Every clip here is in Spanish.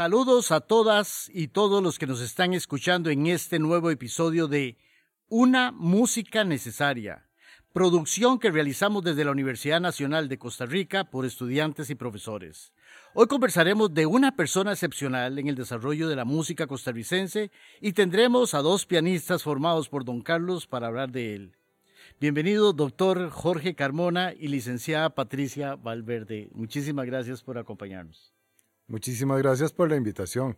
Saludos a todas y todos los que nos están escuchando en este nuevo episodio de Una Música Necesaria, producción que realizamos desde la Universidad Nacional de Costa Rica por estudiantes y profesores. Hoy conversaremos de una persona excepcional en el desarrollo de la música costarricense y tendremos a dos pianistas formados por don Carlos para hablar de él. Bienvenido, doctor Jorge Carmona y licenciada Patricia Valverde. Muchísimas gracias por acompañarnos. Muchísimas gracias por la invitación.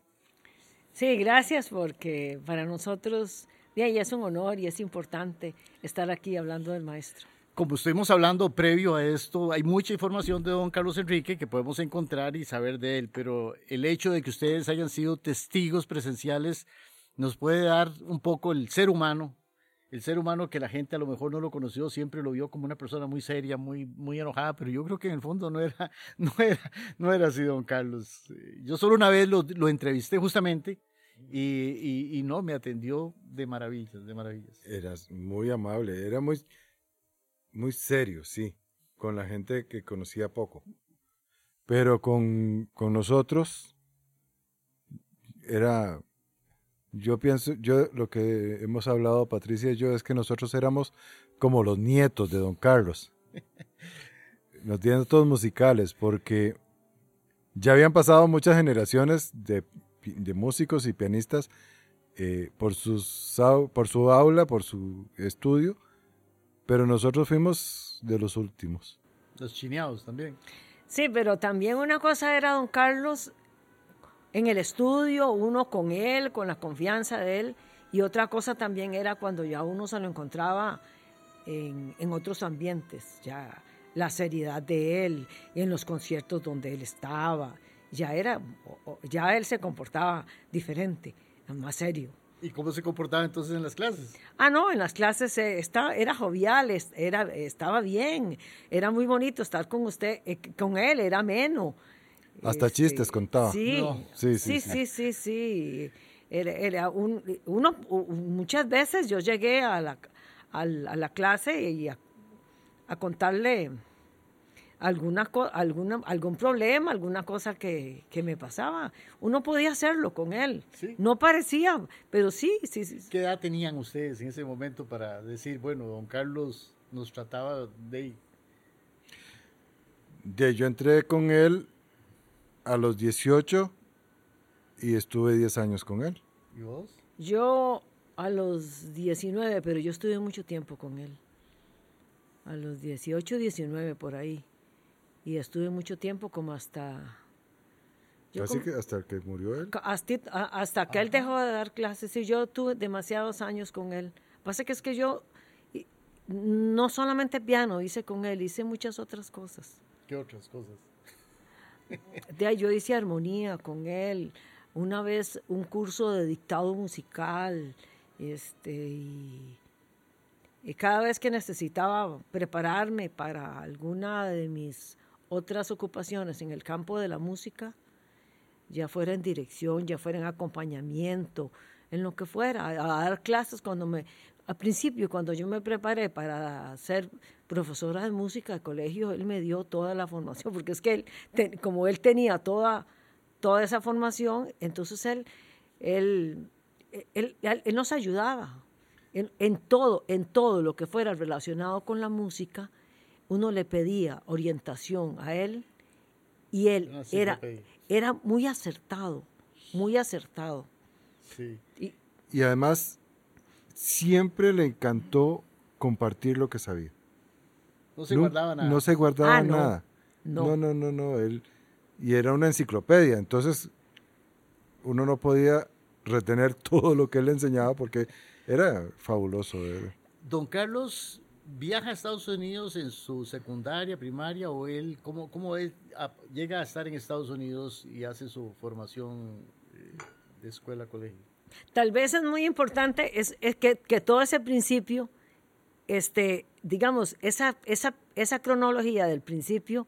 Sí, gracias porque para nosotros ya es un honor y es importante estar aquí hablando del maestro. Como estuvimos hablando previo a esto, hay mucha información de don Carlos Enrique que podemos encontrar y saber de él, pero el hecho de que ustedes hayan sido testigos presenciales nos puede dar un poco el ser humano el ser humano que la gente a lo mejor no lo conoció, siempre lo vio como una persona muy seria, muy, muy enojada, pero yo creo que en el fondo no era, no era, no era así, don Carlos. Yo solo una vez lo, lo entrevisté justamente y, y, no, me atendió de maravillas, de maravillas. Eras muy amable, era muy, muy serio, sí, con la gente que conocía poco. Pero con, con nosotros era yo pienso, yo lo que hemos hablado Patricia y yo es que nosotros éramos como los nietos de Don Carlos. Los nietos musicales, porque ya habían pasado muchas generaciones de, músicos y pianistas eh, por, sus, por su aula, por su estudio, pero nosotros fuimos de los últimos. Los chineados también. Sí, pero también una cosa era Don Carlos en el estudio, uno con él, con la confianza de él, y otra cosa también era cuando ya uno se lo encontraba en, otros ambientes, ya la seriedad de él, en los conciertos donde él estaba, ya era, ya él se comportaba diferente, más serio. ¿Y cómo se comportaba entonces en las clases? Ah, no, en las clases eh, estaba, era jovial, era, estaba bien, era muy bonito estar con usted, eh, con él, era menos. Hasta este, chistes contaba. Sí, sí, sí, sí, sí, sí. Era, un, uno, muchas veces yo llegué a la, a la, clase y a, contarle alguna, alguna, algún problema, alguna cosa que, que, me pasaba. Uno podía hacerlo con él. No parecía, pero sí, sí, sí. ¿Qué edad tenían ustedes en ese momento para decir, bueno, don Carlos nos trataba de... de yo entré con él a los 18 y estuve 10 años con él. ¿Y vos? Yo a los 19, pero yo estuve mucho tiempo con él. A los 18, 19 por ahí. Y estuve mucho tiempo como hasta... Casi que hasta que murió él. Hasta, hasta que él dejó de dar clases y yo tuve demasiados años con él. Pasa que es que yo no solamente piano hice con él, hice muchas otras cosas. ¿Qué otras cosas? De yo hice armonía con él. Una vez un curso de dictado musical. Este, y, cada vez que necesitaba prepararme para alguna de mis otras ocupaciones en el campo de la música, ya fuera en dirección, ya fuera en acompañamiento, en lo que fuera, a, dar clases cuando me, al principio, cuando yo me preparé para ser profesora de música de colegio, él me dio toda la formación, porque es que él, como él tenía toda, toda esa formación, entonces él, él, él, él nos ayudaba en, en, todo, en todo lo que fuera relacionado con la música, uno le pedía orientación a él y él era, era muy acertado, muy acertado. Sí. Y, y además siempre le encantó compartir lo que sabía. No se guardaba nada. No se guardaba ah, nada. No. no, no, no, Él, y era una enciclopedia, entonces uno no podía retener todo lo que él le enseñaba porque era fabuloso. Don Carlos viaja a Estados Unidos en su secundaria, primaria, o él, ¿cómo, cómo él llega a estar en Estados Unidos y hace su formación eh, de escuela, colegio? Tal vez es muy importante es, que, todo ese principio, este, digamos, esa, esa, esa cronología del principio,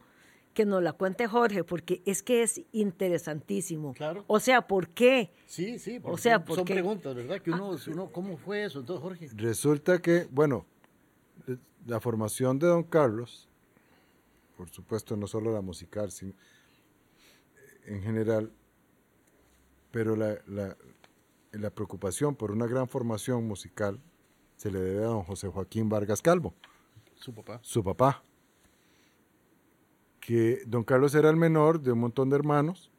que nos la cuente Jorge, porque es que es interesantísimo. Claro. O sea, ¿por qué? Sí, sí, O sea, son, ¿por son qué? preguntas, ¿verdad? Que uno, uno, ¿cómo fue eso? Entonces, Jorge. Resulta que, bueno, la formación de Don Carlos, por supuesto no solo la musical, sino en general, pero la, la- la preocupación por una gran formación musical se le debe a don José Joaquín Vargas Calvo, Su papá. su papá, que don Carlos era el menor de un montón de hermanos,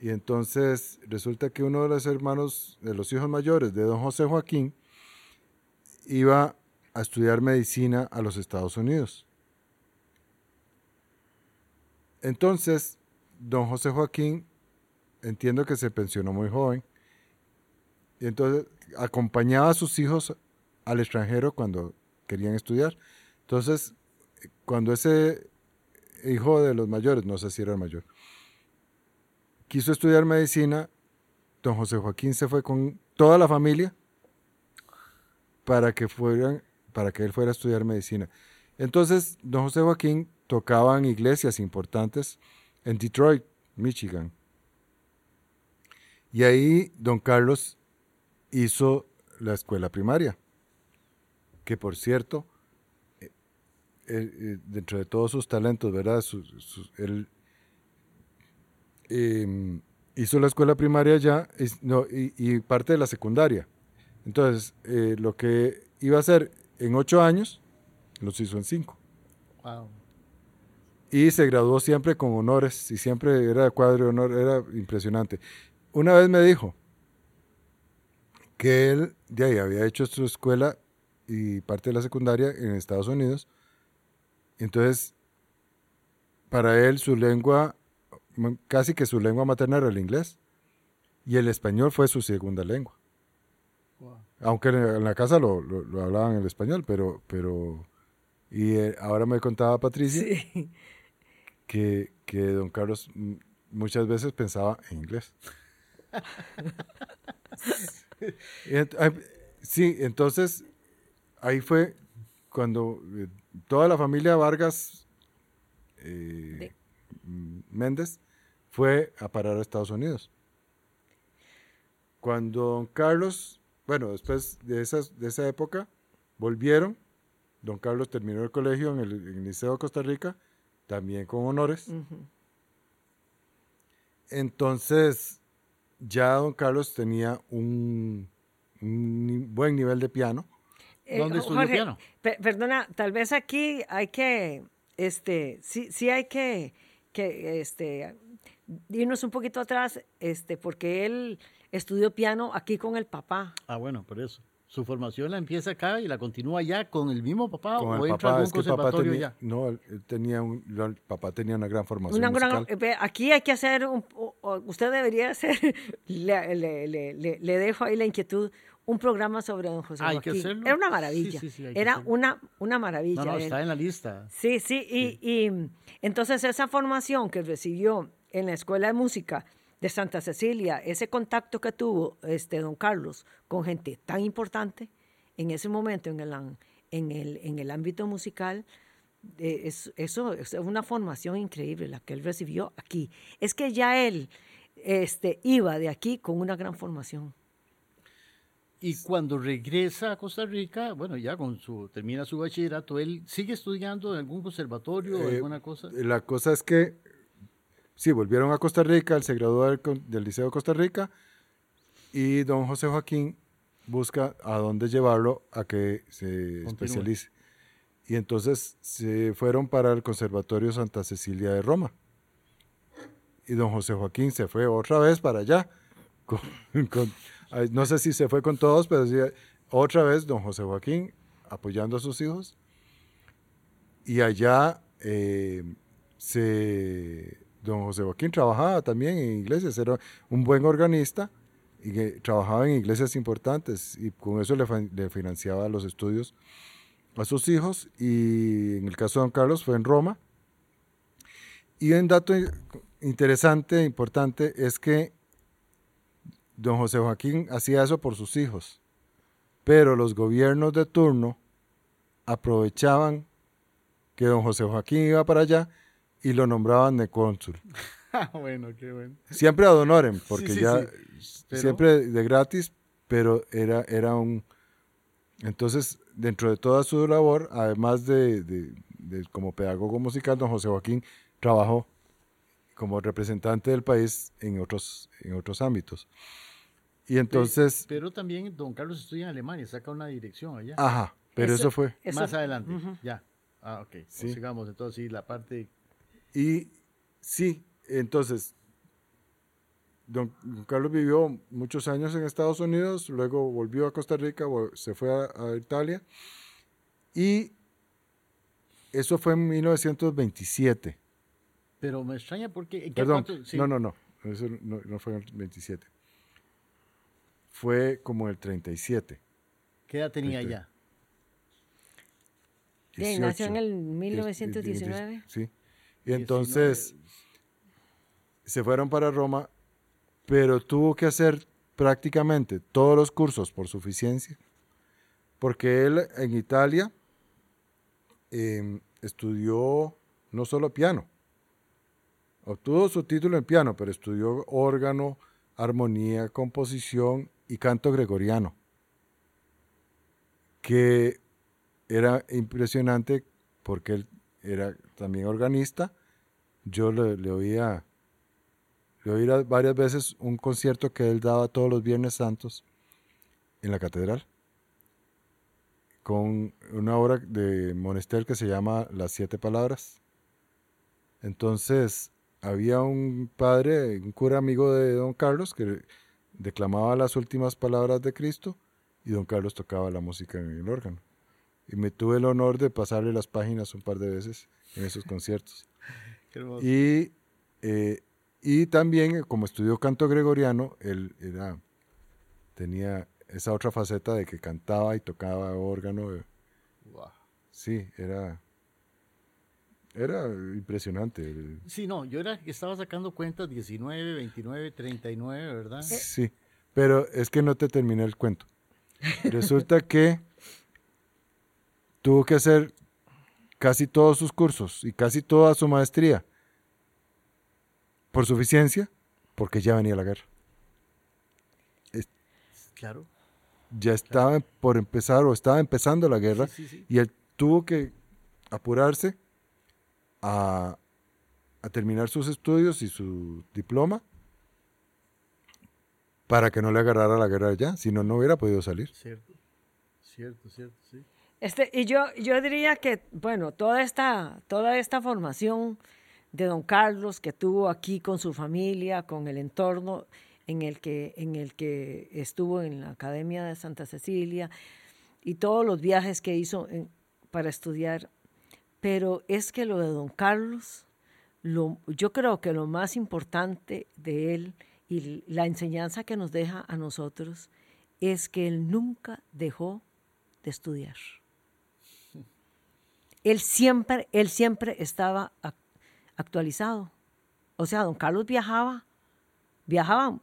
y entonces resulta que uno de los hermanos, de los hijos mayores de don José Joaquín, iba a estudiar medicina a los Estados Unidos. Entonces, don José Joaquín, entiendo que se pensionó muy joven, y entonces acompañaba a sus hijos al extranjero cuando querían estudiar. Entonces, cuando ese hijo de los mayores, no sé si era el mayor, quiso estudiar medicina, don José Joaquín se fue con toda la familia para que fueran, para que él fuera a estudiar medicina. Entonces, don José Joaquín tocaba en iglesias importantes en Detroit, Michigan. Y ahí don Carlos hizo la escuela primaria, que por cierto, eh, eh, dentro de todos sus talentos, ¿verdad? Él em, hizo la escuela primaria ya y parte de la secundaria. Entonces, eh, lo que iba a hacer en ocho años, los hizo en cinco. Wow. Y se graduó siempre con honores y siempre era cuadro de honor, era impresionante. Una vez me dijo que él de ahí había hecho su escuela y parte de la secundaria en Estados Unidos. Entonces, para él su lengua, casi que su lengua materna era el inglés. Y el español fue su segunda lengua. Aunque en en la casa lo, lo- lo hablaban el español, pero... pero y eh, ahora me contaba Patricia Sí. que, que don Carlos muchas veces pensaba en inglés. Sí, entonces ahí fue cuando eh, toda la familia Vargas eh, Méndez fue a parar a Estados Unidos. Cuando don Carlos, bueno, después de, esas, de esa época, volvieron, don Carlos terminó el colegio en el, en el Liceo de Costa Rica, también con honores. Entonces, ya don Carlos tenía un, buen nivel de piano. Eh, ¿Dónde estudió piano? pe- perdona, tal vez aquí hay que, este, sí, sí hay que, que, este, irnos un poquito atrás, este, porque él estudió piano aquí con el papá. Ah, bueno, por eso. Su formación la empieza acá y la continúa ya con el mismo papá con o el entra a papá, algún es que el papá conservatorio tenía, ya. no, él- tenía un, el papá tenía una gran formación Una musical. aquí hay que hacer, un, usted debería hacer, le, le- le- le- le dejo ahí la inquietud, un programa sobre don José Hay que Joaquín. hacerlo. Era una maravilla, Sí, sí, sí, hay que era una, una maravilla. No, no, está en la lista. Sí, sí, y, y, entonces esa formación que recibió en la Escuela de Música de Santa Cecilia, ese contacto que tuvo este don Carlos con gente tan importante en ese momento en el, en el, en el ámbito musical, eh, es- eso es una formación increíble la que él recibió aquí. Es que ya él este, iba de aquí con una gran formación. Y cuando regresa a Costa Rica, bueno, ya con su termina su bachillerato, él sigue estudiando en algún conservatorio o Eh, alguna cosa. La cosa es que, sí, volvieron a Costa Rica, él se graduó del, Liceo de Costa Rica y don José Joaquín busca a dónde llevarlo a que se especialice. Y entonces se fueron para el Conservatorio Santa Cecilia de Roma. Y don José Joaquín se fue otra vez para allá. con- con- ay, no sé si se fue con todos, pero sí, otra vez don José Joaquín apoyando a sus hijos. Y allá eh, se, don José Joaquín trabajaba también en iglesias, era un buen organista y que trabajaba en iglesias importantes y con eso le, le financiaba los estudios a sus hijos y en el caso de don Carlos fue en Roma. Y un dato interesante, importante, es que don José Joaquín hacía eso por sus hijos, pero los gobiernos de turno aprovechaban que don José Joaquín iba para allá y lo nombraban de cónsul. Ah, bueno, qué bueno. Siempre ad honorem, porque sí, ya sí. Pero- siempre de gratis, pero era, era un... Entonces, dentro de toda su labor, además de, de- de como pedagogo musical, don José Joaquín trabajó como representante del país en otros, en otros ámbitos. Y entonces, Pero también don Carlos estudia en Alemania, saca una dirección allá. ajá, pero Eso- eso fue. Eso- Más adelante, Ujú. ya. Ah, ok. Pues Sí. sigamos entonces, sí, la parte... Y sí, entonces, don, don Carlos vivió muchos años en Estados Unidos, luego volvió a Costa Rica, se fue a, a Italia, y eso fue en 1927. Pero me extraña porque... ¿en qué Perdón, cuánto- sí. no, no, no, eso no, no fue en el 27. Fue como el 37. ¿Qué edad tenía Este, ya? Bien, nació en 18. el 1919. Sí. Y entonces se fueron para Roma, pero tuvo que hacer prácticamente todos los cursos por suficiencia, porque él en Italia eh, estudió no solo piano, obtuvo su título en piano, pero estudió órgano, armonía, composición y canto gregoriano, que era impresionante porque él era también organista. Yo le, le oía, le oía varias veces un concierto que él daba todos los Viernes Santos en la catedral, con una obra de Monestel que se llama Las Siete Palabras. Entonces, había un padre, un cura amigo de don Carlos, que declamaba las últimas palabras de Cristo y don Carlos tocaba la música en el órgano. Y me tuve el honor de pasarle las páginas un par de veces en esos conciertos. Qué hermoso. Y, eh, y también, eh, como estudió canto gregoriano, él era, tenía esa otra faceta de que cantaba y tocaba órgano. eh, Guau. Sí, era, era impresionante. Sí, no, yo era estaba sacando cuentas 19, 29, 39, ¿verdad? Sí, pero es que no te terminé el cuento. Resulta que tuvo que hacer casi todos sus cursos y casi toda su maestría por suficiencia, porque ya venía la guerra. Claro. Ya estaba por empezar o estaba empezando la guerra Sí, sí, sí. y él tuvo que apurarse a, a terminar sus estudios y su diploma para que no le agarrara la guerra ya, si no, no hubiera podido salir. Cierto. Cierto, cierto, sí. Este, y yo, yo diría que, bueno, toda esta, toda esta formación de don Carlos que tuvo aquí con su familia, con el entorno en el que, en el que estuvo en la Academia de Santa Cecilia y todos los viajes que hizo para estudiar. Pero es que lo de don Carlos, lo, yo creo que lo más importante de él y la enseñanza que nos deja a nosotros es que él nunca dejó de estudiar. Él siempre, él siempre estaba ac- actualizado. O sea, don Carlos viajaba, viajaba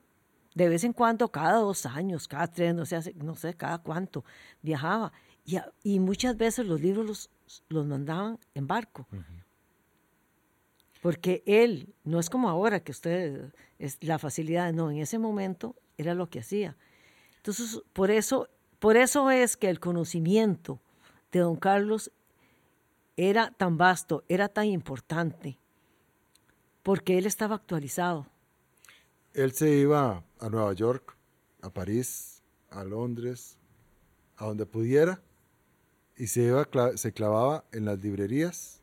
de vez en cuando, cada dos años, cada tres, no sé, no sé, cada cuánto, viajaba. Y, y muchas veces los libros los, los mandaban en barco. Porque él, no es como ahora que usted, es la facilidad, no, en ese momento era lo que hacía. Entonces, por eso, por eso es que el conocimiento de don Carlos era tan vasto, era tan importante, porque él estaba actualizado. Él se iba a Nueva York, a París, a Londres, a donde pudiera, y se, iba, se clavaba en las librerías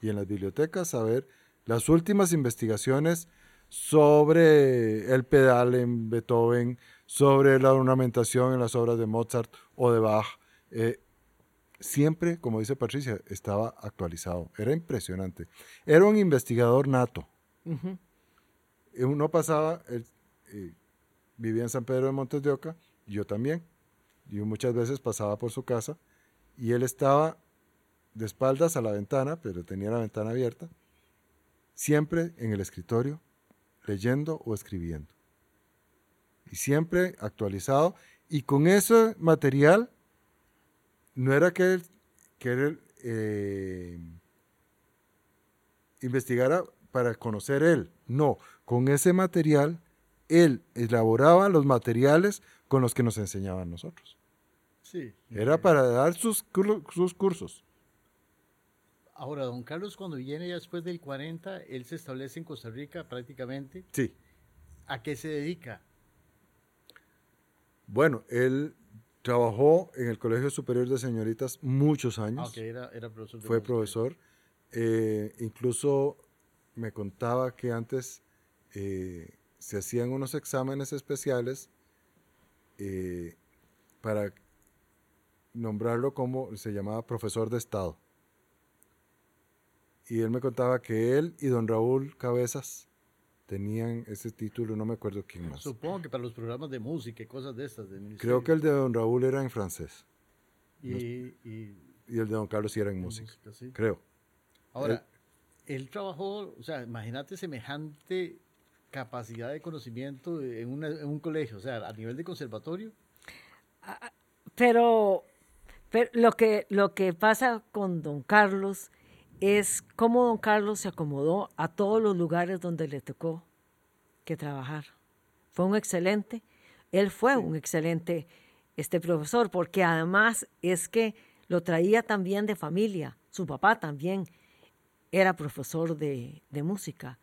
y en las bibliotecas a ver las últimas investigaciones sobre el pedal en Beethoven, sobre la ornamentación en las obras de Mozart o de Bach. Eh, siempre, como dice Patricia, estaba actualizado. Era impresionante. Era un investigador nato. Ujú. Eh, Uno pasaba, él, eh, vivía en San Pedro de Montes de Oca, yo también. Yo muchas veces pasaba por su casa y él estaba de espaldas a la ventana, pero tenía la ventana abierta, siempre en el escritorio, leyendo o escribiendo. Y siempre actualizado. Y con ese material, no era que él, que él, eh, investigara para conocer él. No, con ese material, él elaboraba los materiales con los que nos enseñaban nosotros. Sí. Era para dar sus, sus cursos. Ahora, don Carlos, cuando viene ya después del 40, él se establece en Costa Rica prácticamente. Sí. ¿A qué se dedica? Bueno, él trabajó en el Colegio Superior de Señoritas muchos años. Aunque era, era profesor de fue música. profesor. Eh, incluso me contaba que antes eh, se hacían unos exámenes especiales eh, para nombrarlo como se llamaba profesor de Estado. Y él me contaba que él y don Raúl Cabezas tenían ese título, no me acuerdo quién más. Supongo que para los programas de música y cosas de estas. del Creo que el de don Raúl era en francés Y, y y el de don Carlos sí era en música, música, sí. creo. Ahora, él trabajó, o sea, imagínate semejante capacidad de conocimiento en, una- en un colegio, o sea, a nivel de conservatorio. Pero, pero lo, que, lo que pasa con don Carlos es cómo don Carlos se acomodó a todos los lugares donde le tocó que trabajar. Fue un excelente, él fue un excelente este profesor, porque además es que lo traía también de familia, su papá también era profesor de, de música.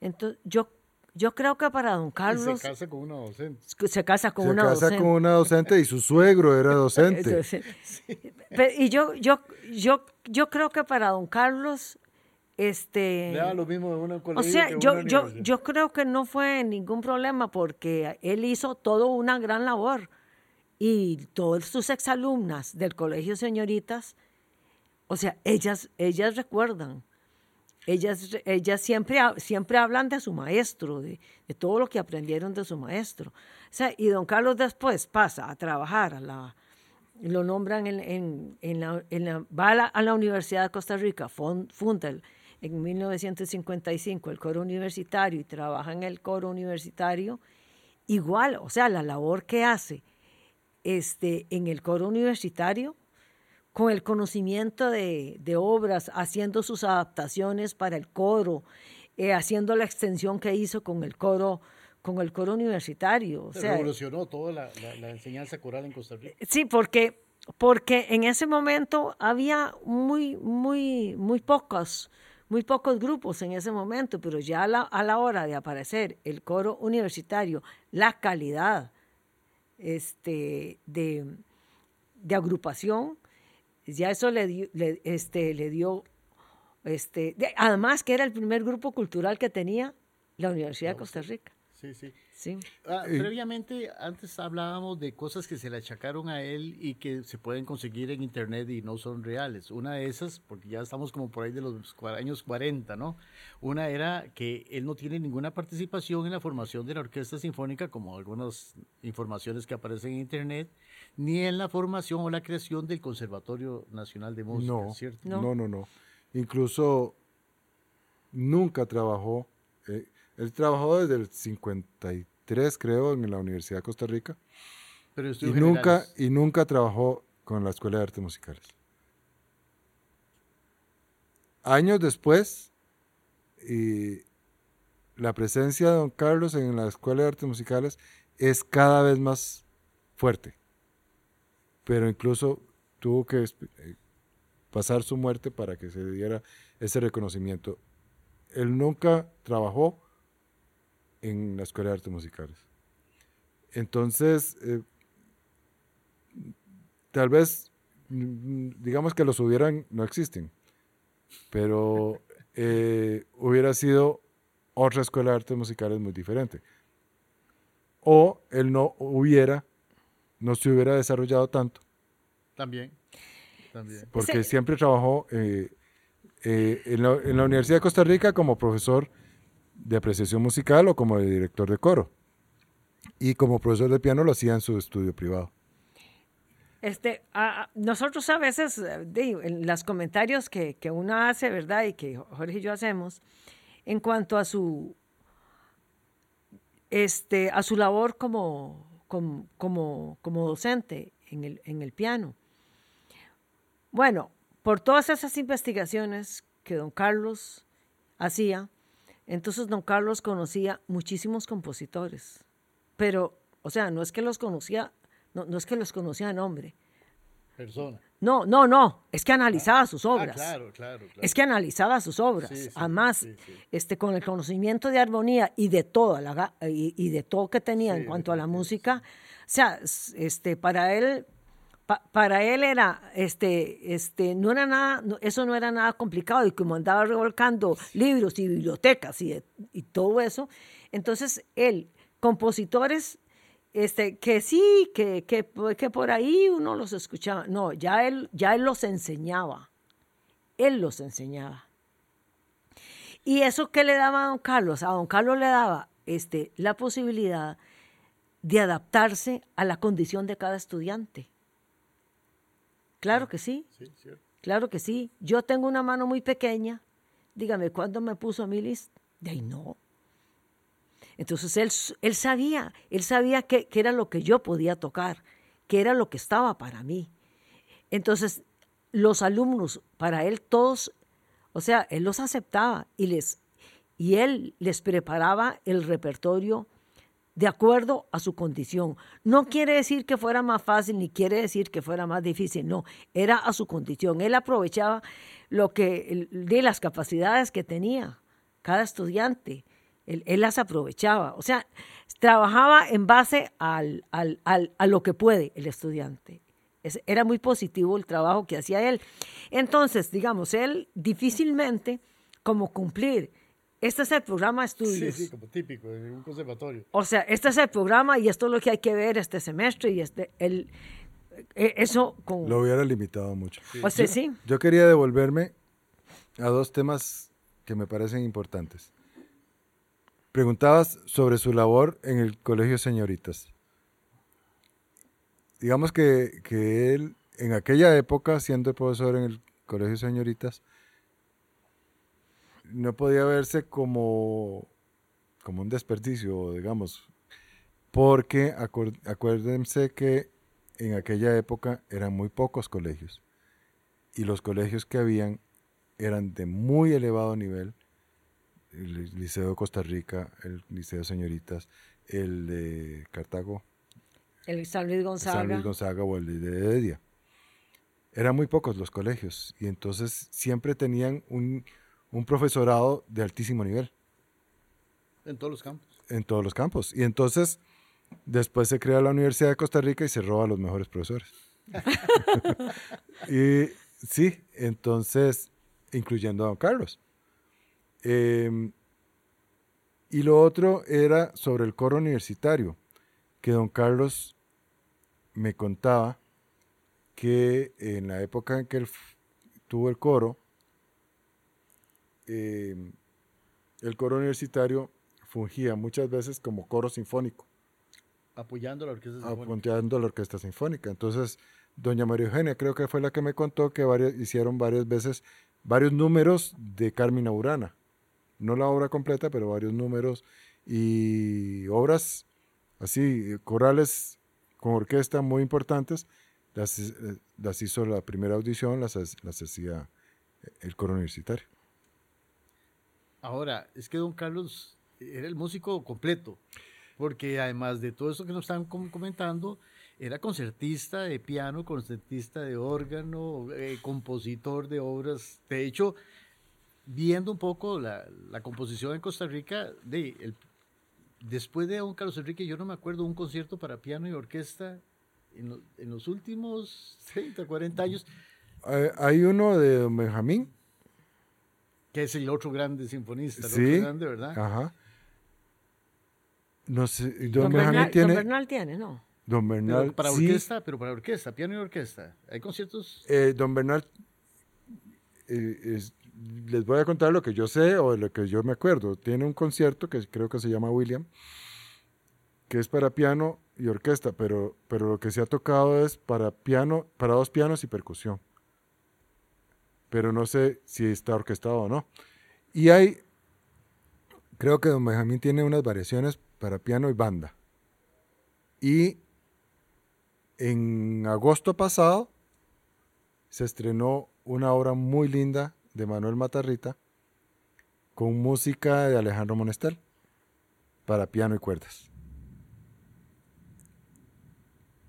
Entonces, yo, yo creo que para don Y Carlos se casa con una docente. se casa con se una casa docente. con una docente y su suegro era docente. Entonces, pero- y yo, yo, yo, yo creo que para don Carlos, este, Le daba lo mismo de una o sea, que yo, una yo, yo creo que no fue ningún problema porque él hizo toda una gran labor y todas sus exalumnas del colegio señoritas, o sea, ellas, ellas recuerdan, ellas, ellas siempre, siempre hablan de su maestro, de, de todo lo que aprendieron de su maestro. O sea, y don Carlos después pasa a trabajar a la, lo nombran en, en- en la, en la- va a la, Universidad de Costa Rica, fun- funda el- en 1955 el coro universitario y trabaja en el coro universitario, igual, o sea, la labor que hace este, en el coro universitario, con el conocimiento de, de obras, haciendo sus adaptaciones para el coro, eh, haciendo la extensión que hizo con el coro, con el coro universitario. O sea, revolucionó toda la, la- la enseñanza coral en Costa Rica. Sí, porque, porque en ese momento había muy, muy, muy pocos, muy pocos grupos en ese momento, pero ya a la, a la hora de aparecer el coro universitario, la calidad este, de, de agrupación, ya eso le dio, le, este, le dio este, de- además que era el primer grupo cultural que tenía la Universidad de Costa Rica. Sí, sí. Sí. Ah, Eh, previamente, antes hablábamos de cosas que se le achacaron a él y que se pueden conseguir en internet y no son reales. Una de esas, porque ya estamos como por ahí de los años 40, ¿no? Una era que él no tiene ninguna participación en la formación de la Orquesta Sinfónica, como algunas informaciones que aparecen en internet, ni en la formación o la creación del Conservatorio Nacional de Música, No, ¿cierto? No. no, no, no. Incluso nunca trabajó. eh, él trabajó desde el 53, creo, en la Universidad de Costa Rica. Pero Y nunca, y nunca trabajó con la Escuela de Artes Musicales. Años después, y la presencia de don Carlos en la Escuela de Artes Musicales es cada vez más fuerte. Pero incluso tuvo que eh, pasar su muerte para que se diera ese reconocimiento. Él nunca trabajó en la Escuela de Artes Musicales. Entonces, eh, tal vez, mm, digamos que los hubieran, no existen, pero eh, hubiera sido otra escuela de artes musicales muy diferente. O él no hubiera, no se hubiera desarrollado tanto, También. También. porque Sí. siempre trabajó eh, eh, en, la, en la Universidad de Costa Rica como profesor de apreciación musical o como de director de coro. Y como profesor de piano lo hacía en su estudio privado. Este, a- a- nosotros a veces, eh, digo, en los comentarios que, que uno hace, ¿verdad? Y que Jorge y yo hacemos, en cuanto a su, este, a su labor como, como, como, docente en el, en el piano. Bueno, por todas esas investigaciones que don Carlos hacía. Entonces don Carlos conocía muchísimos compositores, pero, o sea, no es que los conocía, no, no es que los conocía de nombre. Persona. No, no, no, es que analizaba sus Ah, obras. claro, claro, claro. Es que analizaba sus obras. Sí, sí, Además, sí, este, con el conocimiento de armonía y de toda la, y, y de todo que tenía en cuanto a la música, o sea, este, para él, pa- para él era, este, este, no era nada, no- eso no era nada complicado y como andaba revolcando libros y bibliotecas y, y todo eso, entonces él, compositores este, que sí, que, que, que por ahí uno los escuchaba. No, ya él, ya él los enseñaba. Él los enseñaba. ¿Y eso qué le daba a don Carlos? A don Carlos le daba este, la posibilidad de adaptarse a la condición de cada estudiante. Claro que sí, Sí, cierto. claro que sí. Yo tengo una mano muy pequeña. Dígame, ¿cuándo me puso a mi lista? De ahí no. Entonces él, él sabía, él sabía que era lo que yo podía tocar, que era lo que estaba para mí. Entonces, los alumnos, para él todos, o sea, él los aceptaba y, les, y él les preparaba el repertorio de acuerdo a su condición. No quiere decir que fuera más fácil ni quiere decir que fuera más difícil, no, era a su condición. Él aprovechaba lo que de las capacidades que tenía cada estudiante. Él, él las aprovechaba, o sea, trabajaba en base al, al, al, a lo que puede el estudiante. Es, era muy positivo el trabajo que hacía él. Entonces, digamos, él difícilmente, como cumplir, este es el programa de estudios. Sí, sí, como típico en un conservatorio. O sea, este es el programa y esto es lo que hay que ver este semestre y este, el, eh, eso con... Lo hubiera limitado mucho. O sea, sí. Yo quería devolverme a dos temas que me parecen importantes. Preguntabas sobre su labor en el Colegio Señoritas. Digamos que, que él, en aquella época, siendo profesor en el Colegio Señoritas, no podía verse como, como un desperdicio, digamos, porque acuérdense que en aquella época eran muy pocos colegios y los colegios que habían eran de muy elevado nivel. El Liceo de Costa Rica, el Liceo de Señoritas, el de Cartago, El San Luis Gonzaga. San Luis Gonzaga o el de Heredia. Eran muy pocos los colegios y entonces siempre tenían un, un profesorado de altísimo nivel En todos los campos. en todos los campos. Y entonces después se crea la Universidad de Costa Rica y se roba a los mejores profesores. y sí, entonces, incluyendo a don Carlos. Eh, y lo otro era sobre el coro universitario, que don Carlos me contaba que en la época en que él tuvo el coro, eh, el coro universitario fungía muchas veces como coro sinfónico, Apoyando la orquesta sinfónica. apunteando la orquesta sinfónica. Entonces, doña María Eugenia creo que fue la que me contó que varias, hicieron varias veces varios números de Carmina Burana. No la obra completa, pero varios números y obras así, corales con orquesta muy importantes. Las, eh, las hizo la primera audición, las, las hacía el coro universitario. Ahora, es que don Carlos era el músico completo, porque además de todo eso que nos están com- comentando, era concertista de piano, concertista de órgano, eh, compositor de obras. De hecho, viendo un poco la, la composición en Costa Rica, de, el- después de don Carlos Enrique, yo no me acuerdo de un concierto para piano y orquesta en, lo- en los últimos 30, 40 años, hay uno de don Benjamín. que es el otro grande sinfonista, el Sí. otro grande, ¿verdad? Ajá. No sé, don, Don Benjamín Bernal, tiene. don Bernal tiene, ¿no? Don Pero Bernal. para sí, orquesta, pero para orquesta, piano y orquesta. Hay conciertos. eh, don Bernal. eh, es- les voy a contar lo que yo sé o lo que yo me acuerdo. Tiene un concierto que creo que se llama William, que es para piano y orquesta, pero, pero lo que se ha tocado es para piano, para dos pianos y percusión. Pero no sé si está orquestado o no. Y hay, creo que don Benjamín tiene unas variaciones para piano y banda. Y en agosto pasado se estrenó una obra muy linda de Manuel Matarrita con música de Alejandro Monestel para piano y cuerdas.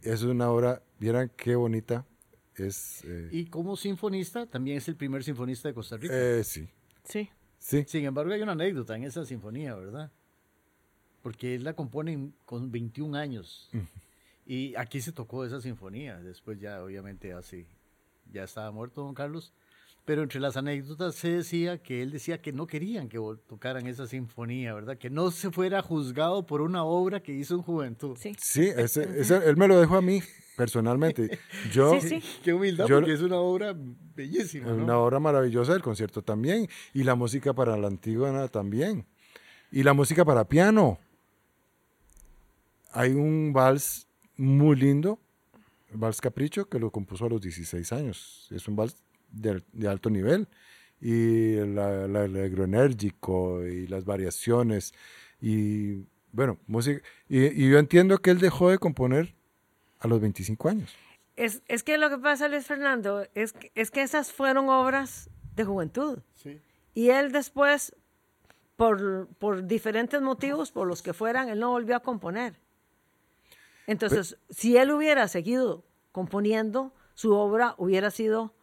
Es una obra, vieran qué bonita es. eh, Y como sinfonista, también es el primer sinfonista de Costa Rica. eh, sí, Sí. sí. Sin embargo, hay una anécdota en esa sinfonía, ¿verdad? Porque él la compone con 21 años. Y aquí se tocó esa sinfonía. Después ya, obviamente, así, ya estaba muerto don Carlos. Pero entre las anécdotas se decía que él decía que no querían que tocaran esa sinfonía, ¿verdad? Que no se fuera juzgado por una obra que hizo en juventud. Sí. Sí, ese, ese- él me lo dejó a mí personalmente. Yo, Sí, sí. Qué humildad, Yo- porque es una obra bellísima, ¿no? Una obra maravillosa del concierto también. Y la música para la Antígona también. Y la música para piano. Hay un vals muy lindo, el Vals Capricho, que lo compuso a los 16 años. Es un vals de, de alto nivel. Y la, la- el agroenérgico y las variaciones. Y bueno, música. Y, y yo entiendo que él dejó de componer a los 25 años. Es, es que lo que pasa, Luis Fernando, es que, es que esas fueron obras de juventud. Sí. Y él después, por, por diferentes motivos, por los que fueran, él no volvió a componer. Entonces, si él hubiera seguido componiendo, su obra hubiera sido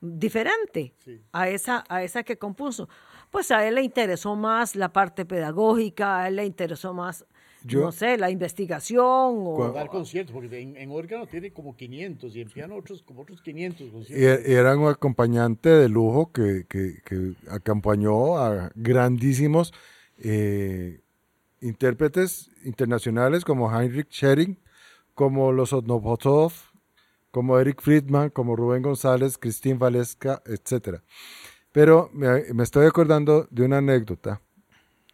diferente Sí. a, esa, a esa que compuso. Pues a él le interesó más la parte pedagógica, a él le interesó más, Yo- no sé, la investigación. O, Dar conciertos, porque en, en órgano tiene como 500 y en piano otros, como otros 500 Y conciertos. e- era un acompañante de lujo que, que- que acompañó a grandísimos eh, intérpretes internacionales como Heinrich Schering, como los Odnobotov, como Eric Friedman, como Rubén González, Christine Valesca, etc. Pero me, me estoy acordando de una anécdota.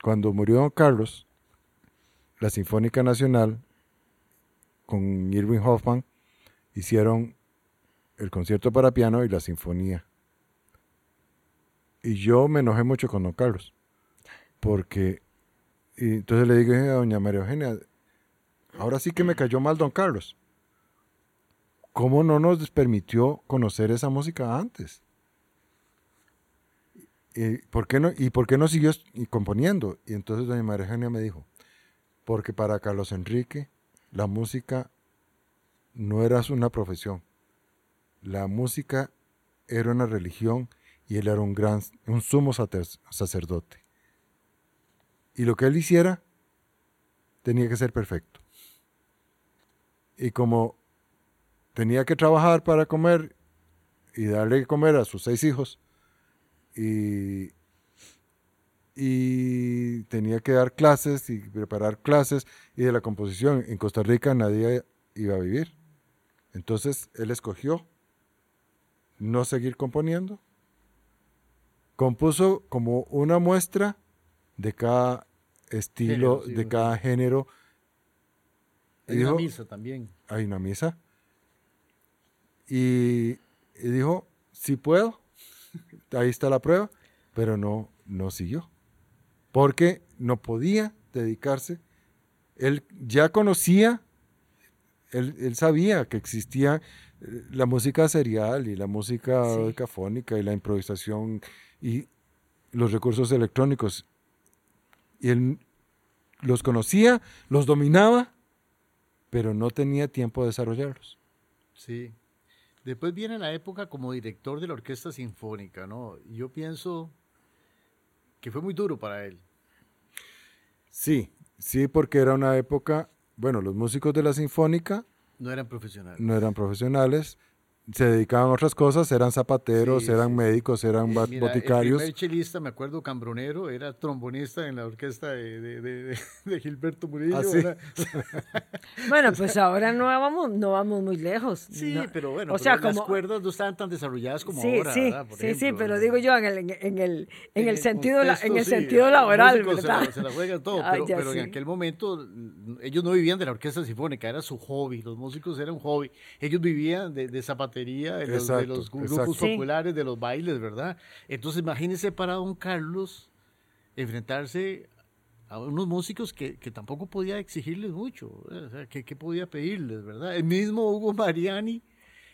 Cuando murió Don Carlos, la Sinfónica Nacional con Irving Hoffman hicieron el concierto para piano y la sinfonía. Y yo me enojé mucho con don Carlos, porque y entonces le dije a doña María Eugenia, ahora sí que me cayó mal don Carlos. ¿Cómo no nos permitió conocer esa música antes? ¿Y por qué no, y por qué no siguió componiendo? Y entonces doña María Eugenia me dijo, porque para Carlos Enrique la música no era una profesión. La música era una religión y él era un gran, un sumo sacerdote. Y lo que él hiciera tenía que ser perfecto. Y como tenía que trabajar para comer y darle que comer a sus seis hijos, y, y tenía que dar clases y preparar clases, y de la composición en Costa Rica nadie iba a vivir. Entonces él escogió no seguir componiendo. Compuso como una muestra de cada estilo, Género, sí, de sí. cada género. Y Hay una dijo, misa también. hay una misa. Y, y dijo, si puedo, ahí está la prueba, pero no, no siguió. Porque no podía dedicarse. Él ya conocía, él, él sabía que existía eh, la música serial y la música Sí. decafónica y la improvisación y los recursos electrónicos. Y él los conocía, los dominaba, pero no tenía tiempo de desarrollarlos. Sí. Después viene la época como director de la Orquesta Sinfónica, ¿no? Yo pienso que fue muy duro para él. Sí, sí, porque era una época, bueno, los músicos de la sinfónica No eran profesionales. no eran profesionales, se dedicaban a otras cosas, eran zapateros, Sí, eran sí, sí. médicos, eran Eh, ba- mira, boticarios. El primer chelista, me acuerdo, Cambronero, era trombonista en la orquesta de, de- de- de- Gilberto Murillo. Ah, sí. ¿verdad? Bueno, pues ahora no vamos, no vamos muy lejos. Sí, No- pero bueno, o pero sea, las como, cuerdas no estaban tan desarrolladas como sí, ahora, sí, ¿verdad? Por sí, sí, ejemplo, pero en- digo yo en el, en el, en el en sentido, la- en el contexto, sí, sentido laboral, músicos se ¿verdad? la- Se la, juegan todo, Ah, pero, pero en sí. aquel momento mm, ellos no vivían de la orquesta sinfónica, era su hobby, los músicos eran un hobby. Ellos vivían de, de zapatería, de los, de Exacto, los grupos exacto. Sí. populares, de los bailes, ¿verdad? Entonces imagínense para don Carlos enfrentarse a unos músicos que, que tampoco podía exigirles mucho, o sea, que, que podía pedirles, ¿verdad? El mismo Hugo Mariani,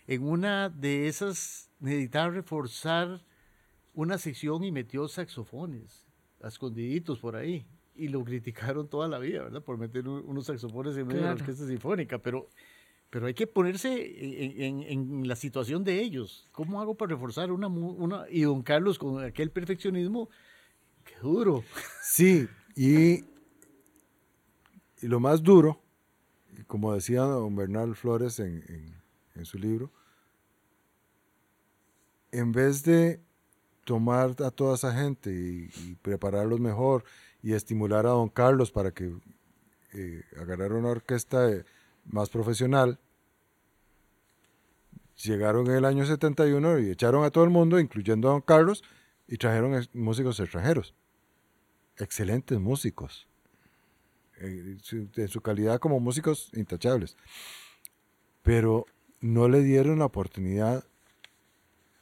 en una de esas, necesitaba reforzar una sección y metió saxofones. a escondiditos por ahí. Y lo criticaron toda la vida, ¿verdad? Por meter un- unos saxofones en medio de la Claro. orquesta sinfónica. Pero, pero hay que ponerse en, en- en la situación de ellos. ¿Cómo hago para reforzar una, una... Y don Carlos con aquel perfeccionismo, qué duro. Sí, y, y lo más duro, como decía don Bernal Flores en, en- su libro, en vez de tomar a toda esa gente y, prepararlos mejor y estimular a don Carlos para que eh, una orquesta eh, más profesional, llegaron en el año 71 y echaron a todo el mundo, incluyendo a don Carlos, y trajeron músicos extranjeros excelentes músicos. eh, su- calidad como músicos intachables. Pero no le dieron la oportunidad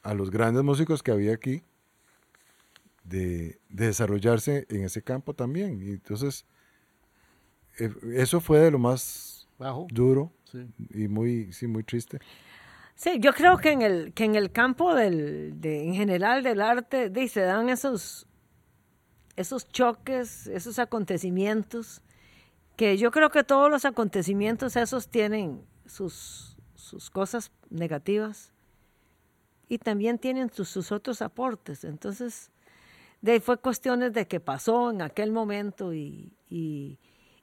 a los grandes músicos que había aquí de, de desarrollarse en ese campo también. Entonces, eh, eso fue de lo más Bajo. duro Sí. y muy, sí, muy triste. Sí, yo creo que en el, que en el campo del, de, en general del arte de, se dan esos, esos choques, esos acontecimientos, que yo creo que todos los acontecimientos esos tienen sus, sus cosas negativas y también tienen sus, sus otros aportes. Entonces, de ahí fue cuestiones de que pasó en aquel momento y, y,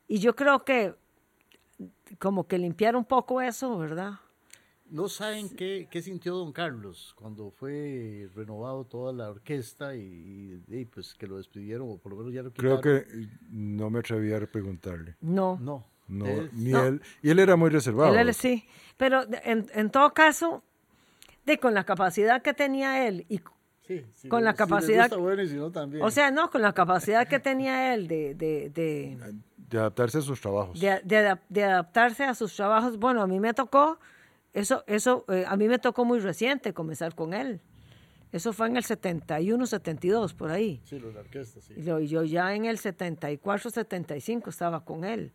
y yo creo que como que limpiar un poco eso, ¿verdad? No saben qué, qué sintió don Carlos cuando fue renovado toda la orquesta y, y, pues que lo despidieron, o por lo menos ya lo Creo que no me atreví a preguntarle. No. No. No, ni No. él. Y él era muy reservado. Él, él sí, pero en, en todo caso, de con la capacidad que tenía él, y, sí, con la si capacidad- gusta, bueno, y si no, también. o sea, no, con la capacidad que tenía él de, de, de, De adaptarse a sus trabajos. de, de adap- de adaptarse a sus trabajos, bueno, a mí me tocó, eso, eso, eh, a mí me tocó muy reciente comenzar con él. Eso fue en el 71, 72, por ahí. Sí, lo de la orquesta, sí. Y lo- yo ya en el 74, 75 estaba con él.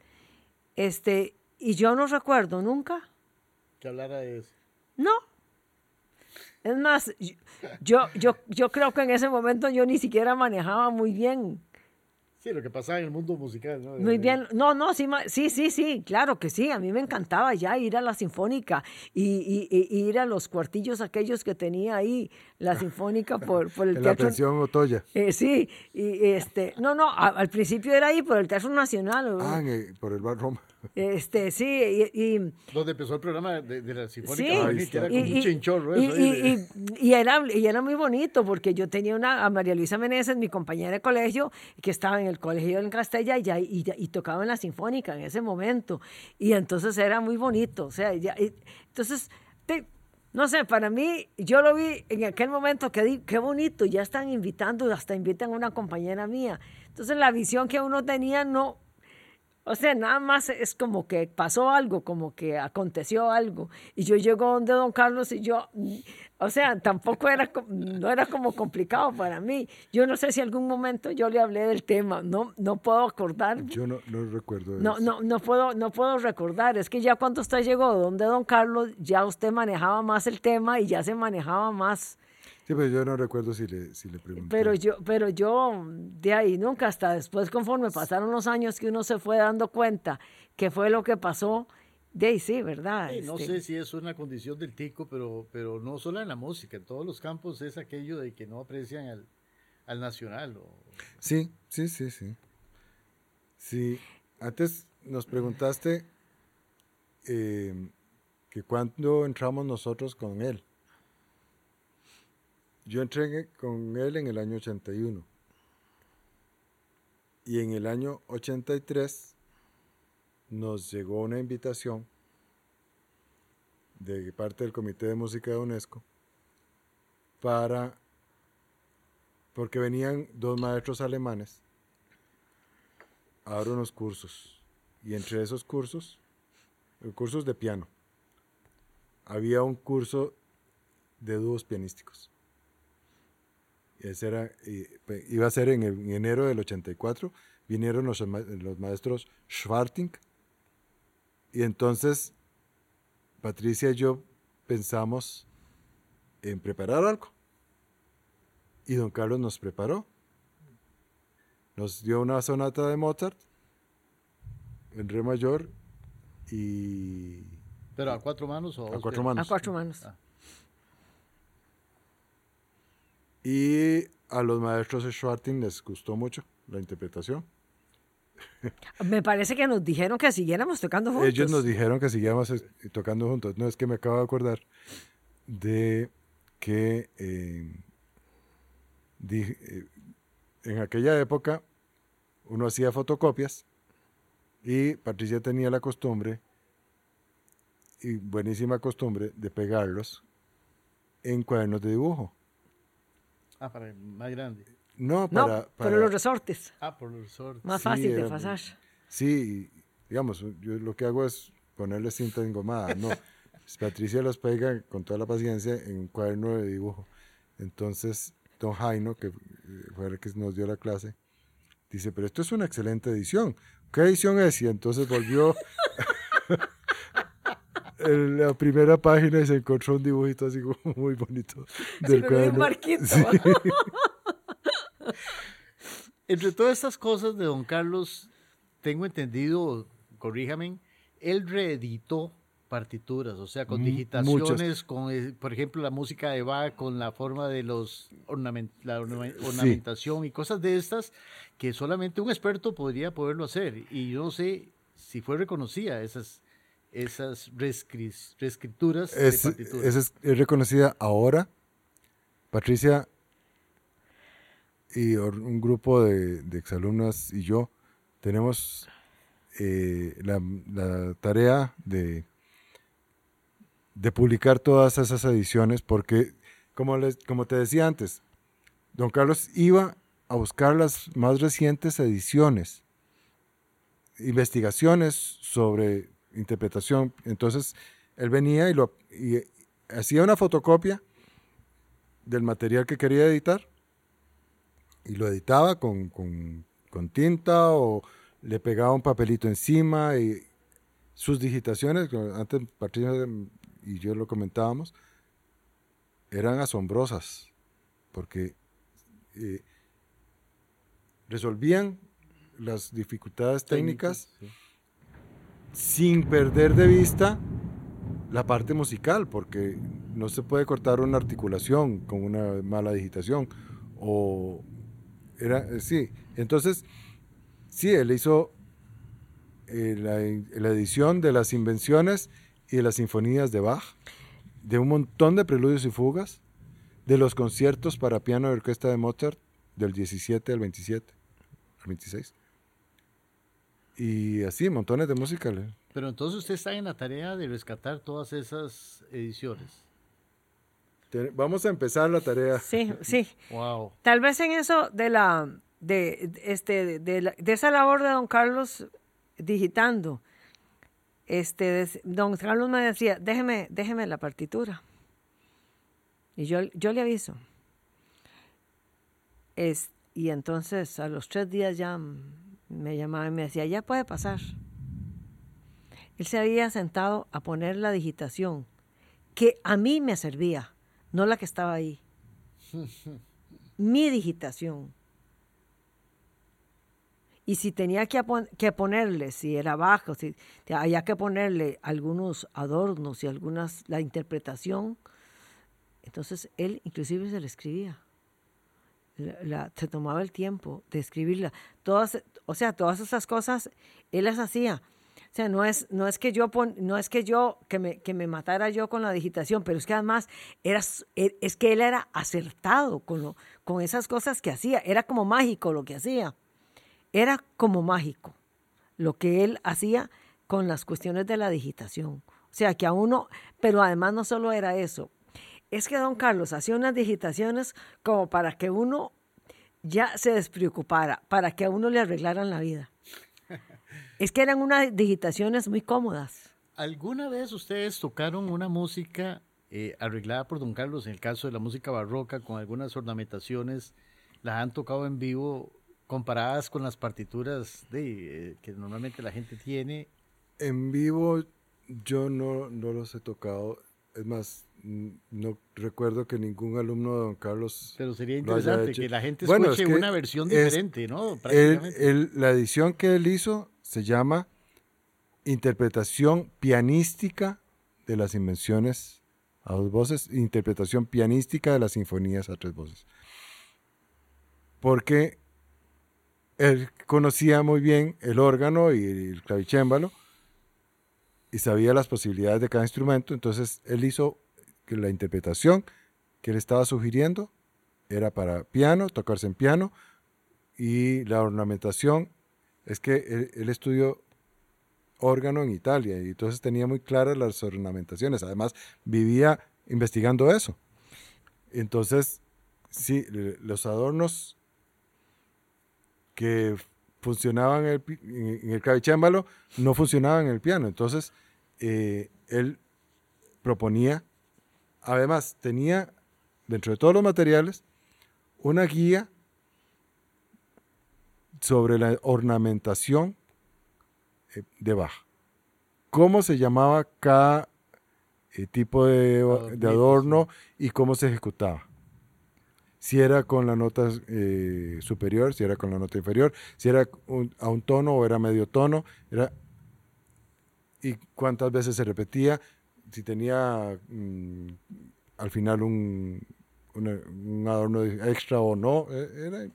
Este, y yo no recuerdo nunca Que hablara de eso. No. Es más, yo, yo, yo creo que en ese momento yo ni siquiera manejaba muy bien. Sí, lo que pasaba en el mundo musical, ¿no? Muy bien. No, no, sí, sí, sí, sí, claro que sí. A mí me encantaba ya ir a la Sinfónica y, y- y- ir a los cuartillos aquellos que tenía ahí, la Sinfónica por, por el en la Teatro. pensión Otoya. Eh, sí, y este, no, no, a- al principio era ahí por el Teatro Nacional. Ah, en el- por el bar Roma. Este, sí, y- y Donde empezó el programa de, de la Sinfónica Sí, que era como y, un chinchorro y- eso. era, y era muy bonito porque yo tenía una, a María Luisa Meneses, mi compañera de colegio, que estaba en el colegio en Castella y, y, y tocaba en la Sinfónica en ese momento. Y entonces era muy bonito. O sea, ya- y- entonces, te- no sé, para mí, yo lo vi en aquel momento, que di- qué bonito, ya están invitando, hasta invitan a una compañera mía. Entonces la visión que uno tenía no, o sea, nada más es como que pasó algo, como que aconteció algo. Y yo llego donde don Carlos y yo, o sea, tampoco era, no era como complicado para mí. Yo no sé si algún momento yo le hablé del tema, no, no puedo acordar. Yo no, no recuerdo No, eso. no, no puedo, no puedo recordar. Es que ya cuando usted llegó donde don Carlos, ya usted manejaba más el tema y ya se manejaba más. Sí, pero yo no recuerdo si le, si le pregunté. Pero yo, pero yo de ahí nunca, hasta después, conforme pasaron los años que uno se fue dando cuenta que fue lo que pasó, de ahí sí, ¿verdad? Sí, no Este, sé si es una condición del tico, pero, pero no solo en la música, en todos los campos es aquello de que no aprecian al, al nacional. o- Sí, sí, sí, sí. Sí, antes nos preguntaste eh, que cuándo entramos nosotros con él. Yo entré en- con él en el año 81. Y en el año 83 nos llegó una invitación de parte del Comité de Música de UNESCO para, porque venían dos maestros alemanes a dar unos cursos. Y entre esos cursos, cursos de piano, había un curso de dúos pianísticos. Ese era, y, pe- iba a ser en, el- en enero del 84. Vinieron los, los maestros Schwarting. Y entonces Patricia y yo pensamos en preparar algo. Y don Carlos nos preparó. Nos dio una sonata de Mozart en re mayor y ¿Pero a cuatro manos o a cuatro manos. A cuatro manos. Ah. Y a los maestros Schwarting les gustó mucho la interpretación. Me parece que nos dijeron que siguiéramos tocando juntos. Ellos nos dijeron que siguiéramos es- tocando juntos. No es que me acabo de acordar de que eh, di- eh, en aquella época uno hacía fotocopias y Patricia tenía la costumbre, y buenísima costumbre, de pegarlos en cuadernos de dibujo. Ah, para el más grande. No, No, para... pero para- los resortes. Ah, por los resortes. Más Sí, fácil de era- pasar. Sí, digamos, yo lo que hago es ponerle cinta engomada, no. Patricia los pega con toda la paciencia en un cuaderno de dibujo. Entonces, don Jaino, que eh, fue el que nos dio la clase, dice, pero esto es una excelente edición. ¿Qué edición es? Y entonces volvió en la primera página y se encontró un dibujito así como muy bonito del cuaderno. marquito. Sí. Entre todas estas cosas de don Carlos, tengo entendido, corríjame, él reeditó partituras, o sea, con Mm, digitaciones, con, eh, por ejemplo, la música de Bach, con la forma de los ornamen- la orna- ornamentación y cosas de estas que solamente un experto podría poderlo hacer. Y yo no sé si fue reconocida esas, esas reescri- reescrituras es, de partituras. esa es, es reconocida ahora. Patricia y un grupo de, de exalumnas y yo tenemos eh, la, la tarea de, de publicar todas esas ediciones porque, como, les, como te decía antes, don Carlos iba a buscar las más recientes ediciones, investigaciones sobre interpretación. Entonces, él venía y, lo, y hacía una fotocopia del material que quería editar y lo editaba con, con- tinta o le pegaba un papelito encima y sus digitaciones, antes y yo lo comentábamos, eran asombrosas porque eh, resolvían las dificultades técnicas. Sin perder de vista la parte musical, porque no se puede cortar una articulación con una mala digitación. O era, eh, sí, entonces, sí, él hizo eh, la, la edición de las invenciones y de las sinfonías de Bach, de un montón de preludios y fugas, de los conciertos para piano y orquesta de Mozart, del 17 al 27, al 26. Y así, montones de música. le- Pero entonces usted está en la tarea de rescatar todas esas ediciones. Vamos a empezar la tarea. Sí, sí. Wow. Tal vez en eso de la de, de- este de, de la- de esa labor de don Carlos digitando, este don Carlos me decía, déjeme, déjeme la partitura. Y yo, yo le aviso. Es, y entonces a los tres días ya me llamaba y me decía, ya puede pasar. Él se había sentado a poner la digitación que a mí me servía, no la que estaba ahí mi digitación. Y si tenía que, que ponerle, si era bajo, si había que ponerle algunos adornos y algunas, la interpretación, entonces él inclusive se le escribía. La- se tomaba el tiempo de escribirla. Todas, o sea, todas esas cosas él las hacía. O sea, no es, no es que yo pon- no es que yo que me, que me matara yo con la digitación, pero es que además era, e- es que él era acertado con, lo, con esas cosas que hacía. Era como mágico lo que hacía. Era como mágico lo que él hacía con las cuestiones de la digitación. O sea, que a uno, pero además no solo era eso. Es que don Carlos hacía unas digitaciones como para que uno ya se despreocupara, para que a uno le arreglaran la vida. Es que eran unas digitaciones muy cómodas. ¿Alguna vez ustedes tocaron una música eh, arreglada por don Carlos, en el caso de la música barroca, con algunas ornamentaciones, las han tocado en vivo comparadas con las partituras de, eh, que normalmente la gente tiene? En vivo yo no, no los he tocado. Es más, no recuerdo que ningún alumno de don Carlos. Pero sería interesante que la gente escuche una versión diferente, ¿no? la edición que él hizo se llama Interpretación pianística de las invenciones a dos voces, interpretación pianística de las sinfonías a tres voces. Porque él conocía muy bien el órgano y el clavicémbalo y sabía las posibilidades de cada instrumento, entonces él hizo que la interpretación que él estaba sugiriendo era para piano, tocarse en piano, y la ornamentación es que él, estudió órgano en Italia y entonces tenía muy claras las ornamentaciones. Además, vivía investigando eso. Entonces, sí, los adornos que funcionaban en el, en no funcionaban en el piano. Entonces, eh, él proponía además tenía, dentro de todos los materiales, una guía sobre la ornamentación eh, de Bach. Cómo se llamaba cada eh, tipo de, adorno y cómo se ejecutaba. Si era con la nota eh, superior, si era con la nota inferior, si era a un tono o era medio tono, era, y cuántas veces se repetía, si tenía mm, al final un, adorno extra o no. E,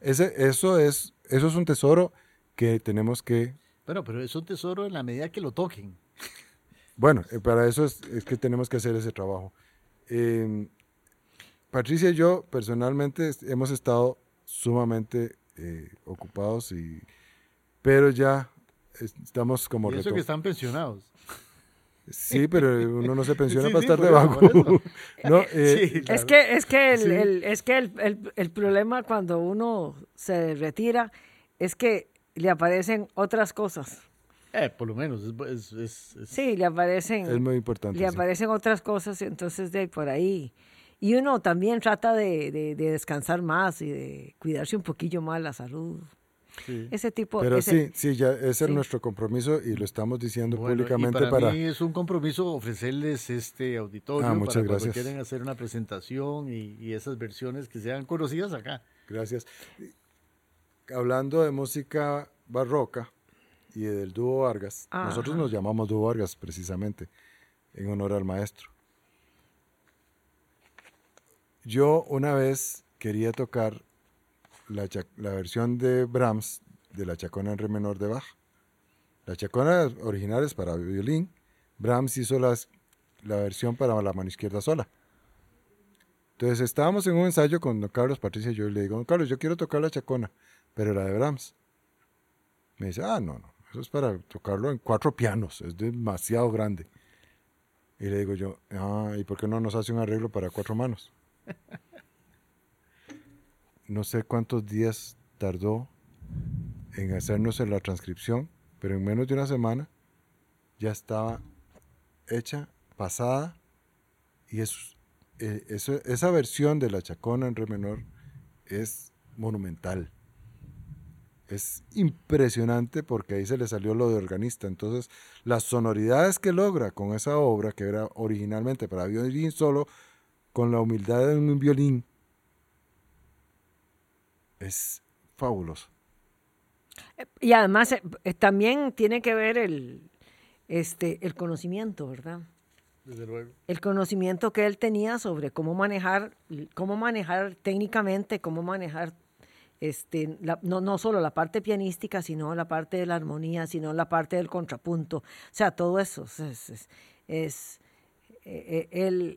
ese, eso, es, eso es un tesoro que tenemos que... Bueno, pero es un tesoro en la medida que lo toquen. Bueno, eh, para eso es, que tenemos que hacer ese trabajo. Em, Patricia y yo personalmente hemos estado sumamente eh, ocupados, y, pero ya estamos como... Y eso que están pensionados. Sí, pero uno no se pensiona para estar debajo. no, eh, Es que, es que, el, es que el, el, problema cuando uno se retira es que le aparecen otras cosas. Eh, por lo menos. Es, es, sí, le aparecen. Es muy importante. Le aparecen otras cosas, entonces de por ahí. Y uno también trata de, de, de descansar más y de cuidarse un poquillo más la salud. Ese tipo Pero sí, sí, ya ese es nuestro compromiso y lo estamos diciendo públicamente y para, mí es un compromiso ofrecerles este auditorio ah, muchas para gracias. cuando quieren hacer una presentación y, esas versiones que sean conocidas acá. Gracias. Hablando de música barroca y del dúo Vargas, nosotros nos llamamos dúo Vargas precisamente en honor al maestro. Yo una vez quería tocar la, versión de Brahms de la chacona en re menor de Bach. La chacona original es para violín. Brahms hizo las, la versión para la mano izquierda sola. Entonces estábamos en un ensayo con don Carlos, Patricia y yo, le digo, don Carlos, yo quiero tocar la chacona, pero la de Brahms. Me dice, ah, no, no, eso es para tocarlo en cuatro pianos, es demasiado grande. Y le digo yo, ah, ¿y por qué no nos hace un arreglo para cuatro manos? no sé cuántos días tardó en hacernos la transcripción, pero en menos de una semana ya estaba hecha, pasada, y eh, esa versión de la chacona en re menor es monumental. Es impresionante porque ahí se le salió lo de organista. Entonces, las sonoridades que logra con esa obra, que era originalmente para violín solo, con la humildad de un violín, es fabuloso. Y además eh, eh, también tiene que ver el, este, el conocimiento, ¿verdad? Desde luego. El conocimiento que él tenía sobre cómo manejar, cómo manejar técnicamente, cómo manejar este, no, no solo la parte pianística, sino la parte de la armonía, sino la parte del contrapunto. O sea, todo eso es, es, eh,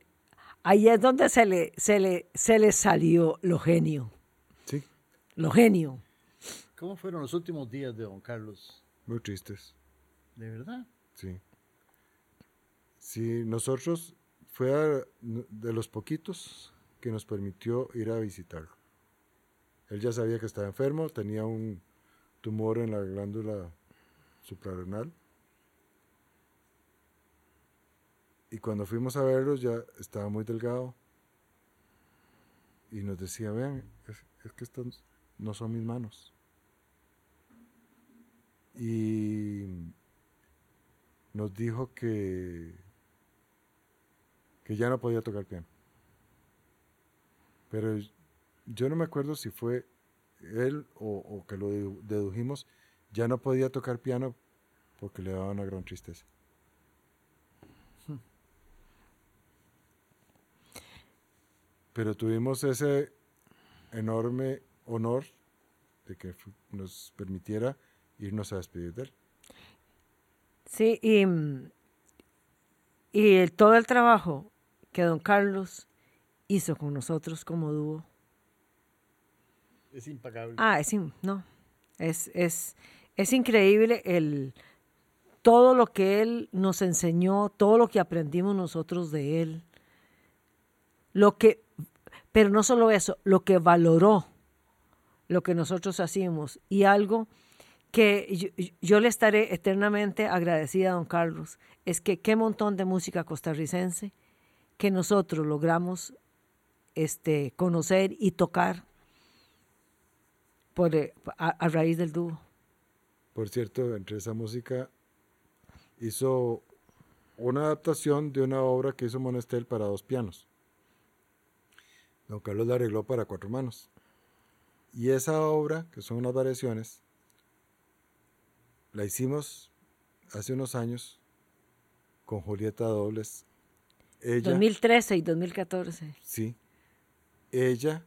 ahí es donde se le, se le, se le salió lo genio lo genio. ¿Cómo fueron los últimos días de don Carlos? Muy tristes. ¿De verdad? Sí. Sí, nosotros fue de los poquitos que nos permitió ir a visitarlo. Él ya sabía que estaba enfermo, tenía un tumor en la glándula suprarrenal. Y cuando fuimos a verlo ya estaba muy delgado. Y nos decía, vean, es, es que están no son mis manos. Y nos dijo que que ya no podía tocar piano. Pero yo no me acuerdo si fue él o, o que lo dedu- dedujimos, ya no podía tocar piano porque le daba una gran tristeza. Pero tuvimos ese enorme honor de que nos permitiera irnos a despedir de él. Sí, y, y todo el trabajo que don Carlos hizo con nosotros como dúo. Es impagable. Ah, es, in- no, es, es, es increíble el, todo lo que él nos enseñó, todo lo que aprendimos nosotros de él. Lo que, pero no solo eso, lo que valoró lo que nosotros hacíamos y algo que yo, yo le estaré eternamente agradecida a don Carlos es que qué montón de música costarricense que nosotros logramos este, conocer y tocar por, eh, a, a raíz del dúo. Por cierto, entre esa música hizo una adaptación de una obra que hizo Monestel para dos pianos. Don Carlos la arregló para cuatro manos. Y esa obra, que son unas variaciones, la hicimos hace unos años con Julieta Dobles. Ella, 2013 y 2014. Sí. Ella,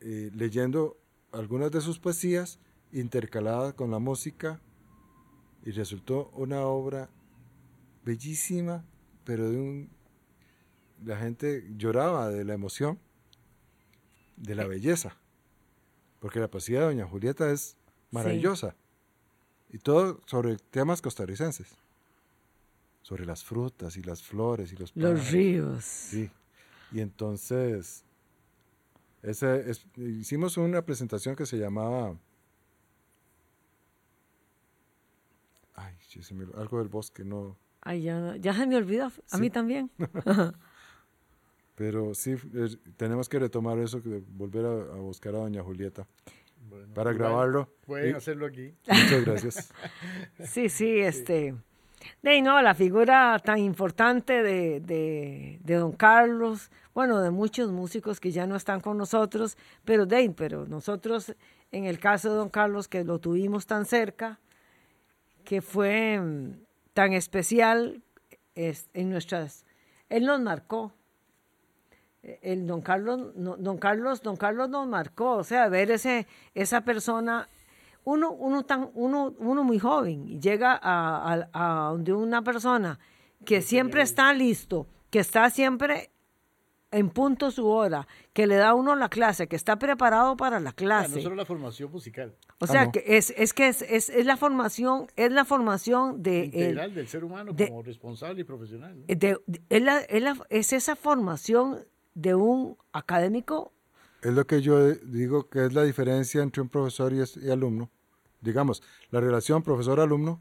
eh, leyendo algunas de sus poesías, intercaladas con la música, y resultó una obra bellísima, pero de un... La gente lloraba de la emoción, de la belleza, porque la poesía de Doña Julieta es maravillosa, y todo sobre temas costarricenses, sobre las frutas y las flores y los Los pájaros. ríos. Sí. Y entonces ese es- hicimos una presentación que se llamaba Ay, algo del bosque, no. Ay, ya, se me olvidó. A Sí. mí también. Pero sí, eh, tenemos que retomar eso, que volver a, a buscar a Doña Julieta Bueno, para grabarlo. Pueden Y- hacerlo aquí. muchas gracias. Sí, sí, este. De no, la figura tan importante de, de, de don Carlos, bueno, de muchos músicos que ya no están con nosotros, pero de pero nosotros, en el caso de don Carlos, que lo tuvimos tan cerca, que fue mm, tan especial es- en nuestras, él nos marcó. Eh, El don Carlos, no- don Carlos, don Carlos nos marcó, o sea, ver ese, esa persona uno, uno, tan, uno, uno muy joven y llega a, a, a donde una persona que siempre está listo, que está siempre en punto su hora, que le da a uno la clase, que está preparado para la Ah, clase. no solo la formación musical, o Ah, sea, no. que es, es que es, es, es la formación, es la formación de, el- integral del ser humano de- como responsable y profesional. ¿no? de- de- es, la- es la- es esa formación de un académico Es lo que yo digo que es la diferencia entre un profesor y, alumno. Digamos, la relación profesor-alumno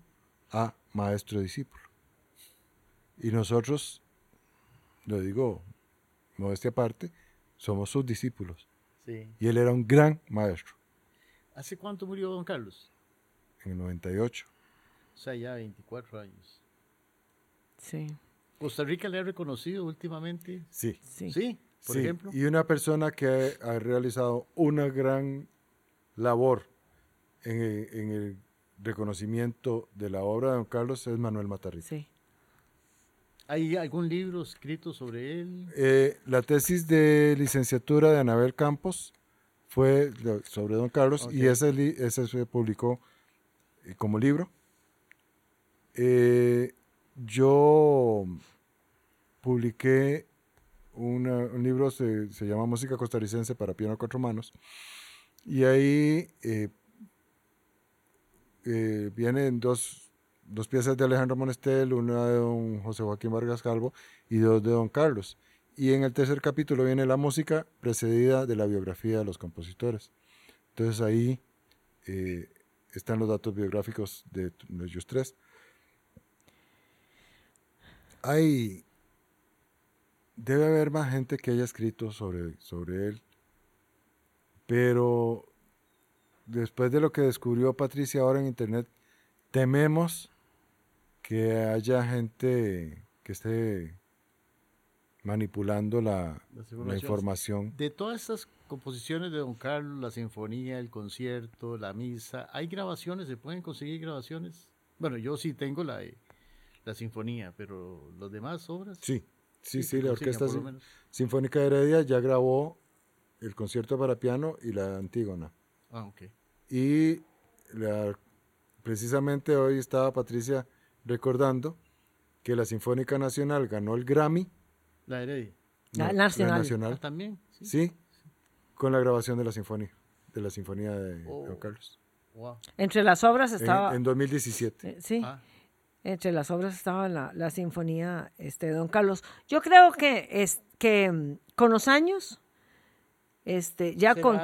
a maestro-discípulo. Y nosotros, lo digo modestia aparte, somos sus discípulos. Sí. Y él era un gran maestro ¿Hace cuánto murió don Carlos? en el 98. O sea, ya 24 años. Sí, ¿Costa Rica le ha reconocido últimamente? Sí. sí. Sí, por Sí, ejemplo. Y una persona que ha realizado una gran labor en el, en el reconocimiento de la obra de don Carlos es Manuel Matarrita. sí. ¿Hay algún libro escrito sobre él? Eh, la tesis de licenciatura de Anabel Campos fue sobre don Carlos y ese, ese se publicó eh, como libro. Eh, yo publiqué una- un libro, se, se llama Música costarricense para piano a cuatro manos, y ahí eh, eh, vienen dos, dos piezas de Alejandro Monestel, una de don José Joaquín Vargas Calvo y dos de don Carlos. Y en el tercer capítulo viene la música precedida de la biografía de los compositores. Entonces ahí eh, están los datos biográficos de de ellos tres. Hay, debe haber más gente que haya escrito sobre, sobre él, pero después de lo que descubrió Patricia ahora en internet, tememos que haya gente que esté manipulando la, Las la información. De todas estas composiciones de Don Carlos, la sinfonía, el concierto, la misa, ¿hay grabaciones? ¿Se pueden conseguir grabaciones? Bueno, yo sí tengo la, la sinfonía, pero los demás obras. Sí, sí, sí, la Orquesta Sin-. Sinfónica de Heredia ya grabó el concierto para piano y la Antígona. Ah, ok. Y la- precisamente hoy estaba Patricia recordando que la Sinfónica Nacional ganó el Grammy. La Heredia. La no, Nacional. Ah, también. Sí. Sí, con la grabación de la sinfonía, de la sinfonía de Oh. Don Carlos. Wow. Entre las obras En, estaba... en 2017. eh, sí. Ah, Entre las obras estaba la, la sinfonía este, de Don Carlos. Yo creo que, es, que mm, con los años, este, ya se con,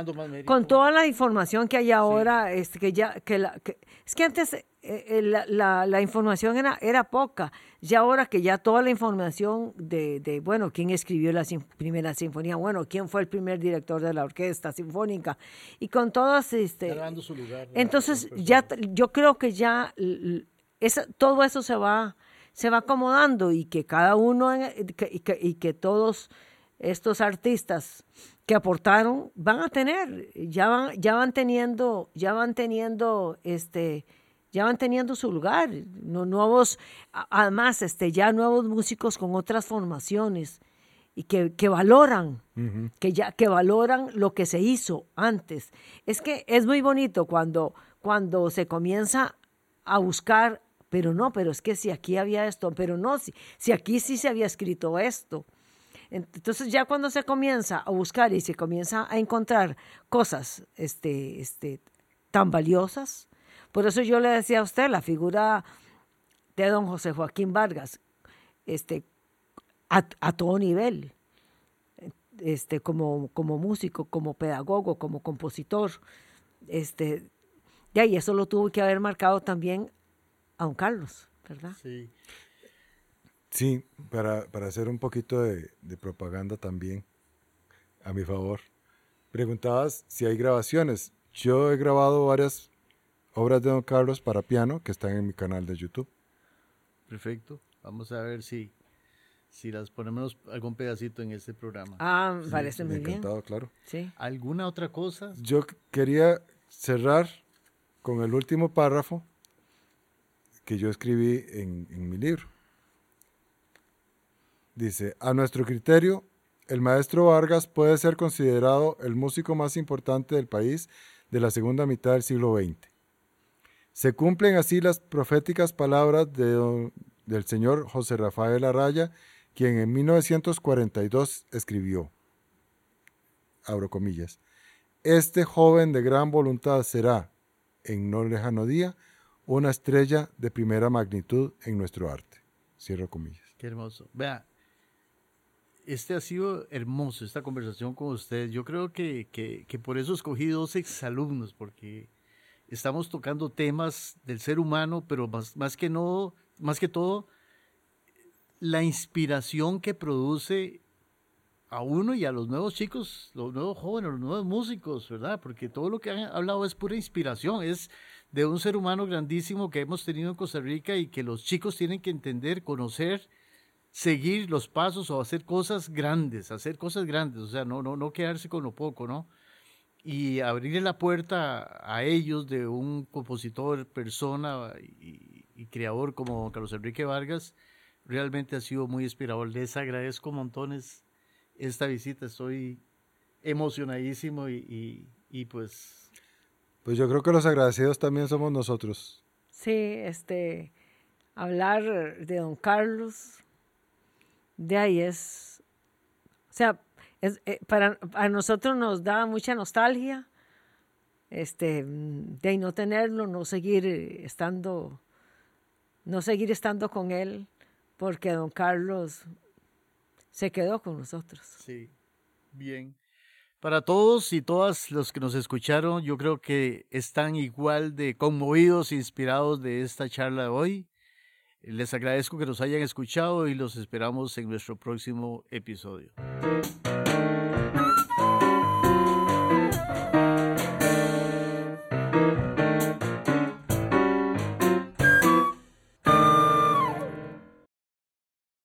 con toda la información que hay ahora, este, que ya, que la, que- es que antes eh, eh, la, la- la información era, era poca, ya ahora que ya toda la información de, de, bueno, quién escribió la sin- primera sinfonía, bueno, quién fue el primer director de la orquesta sinfónica, y con todas, este, su lugar. entonces, ya yo creo que ya esa- todo eso se va, se va acomodando y que cada uno que- y, que, y que todos estos artistas que aportaron van a tener, ya van, ya van teniendo, ya van teniendo este ya van teniendo su lugar, no, nuevos, además, este, ya nuevos músicos con otras formaciones y que, que valoran, que ya que valoran lo que se hizo antes. Es que es muy bonito cuando cuando se comienza a buscar, pero no, pero es que si aquí había esto, pero no, si, si aquí sí se había escrito esto. Entonces ya cuando se comienza a buscar y se comienza a encontrar cosas este, este, tan valiosas, por eso yo le decía a usted la figura de don José Joaquín Vargas, este, a, a todo nivel este, como, como músico, como pedagogo, como compositor. Este, y ahí eso lo tuvo que haber marcado también a don Carlos, ¿verdad? Sí. Sí, para, para hacer un poquito de, de propaganda también, a mi favor. Preguntabas si hay grabaciones. Yo he grabado varias obras de Don Carlos para piano que están en mi canal de YouTube. Perfecto. Vamos a ver si, si las ponemos algún pedacito en este programa. Ah, parece muy bien. Encantado, claro. Sí. ¿Alguna otra cosa? Yo quería cerrar con el último párrafo que yo escribí en, en mi libro. Dice, a nuestro criterio, el maestro Vargas puede ser considerado el músico más importante del país de la segunda mitad del siglo XX. Se cumplen así las proféticas palabras de del señor José Rafael Araya, quien en 1942 escribió, abro comillas, este joven de gran voluntad será, en no lejano día, una estrella de primera magnitud en nuestro arte. Cierro comillas. Qué hermoso. Vea, este ha sido hermoso, esta conversación con usted. Yo creo que, que, que por eso escogí dos exalumnos, porque estamos tocando temas del ser humano, pero más, más que no, más que todo, la inspiración que produce a uno y a los nuevos chicos, los nuevos jóvenes, los nuevos músicos, ¿verdad? Porque todo lo que han hablado es pura inspiración, es de un ser humano grandísimo que hemos tenido en Costa Rica y que los chicos tienen que entender, conocer, seguir los pasos o hacer cosas grandes, hacer cosas grandes, o sea, no, no, no quedarse con lo poco, ¿no? Y abrirle la puerta a ellos de un compositor, persona y, creador como Carlos Enrique Vargas, realmente ha sido muy inspirador. Les agradezco montones esta visita, estoy emocionadísimo y, y pues Pues yo creo que los agradecidos también somos nosotros. Sí, este, hablar de don Carlos, de ahí es, o sea, es, eh, para, a nosotros nos da mucha nostalgia, este, de ahí no tenerlo, no seguir eh, estando, no seguir estando con él, porque don Carlos se quedó con nosotros. Sí, bien. Para todos y todas los que nos escucharon, yo creo que están igual de conmovidos e inspirados de esta charla de hoy. Les agradezco que nos hayan escuchado y los esperamos en nuestro próximo episodio.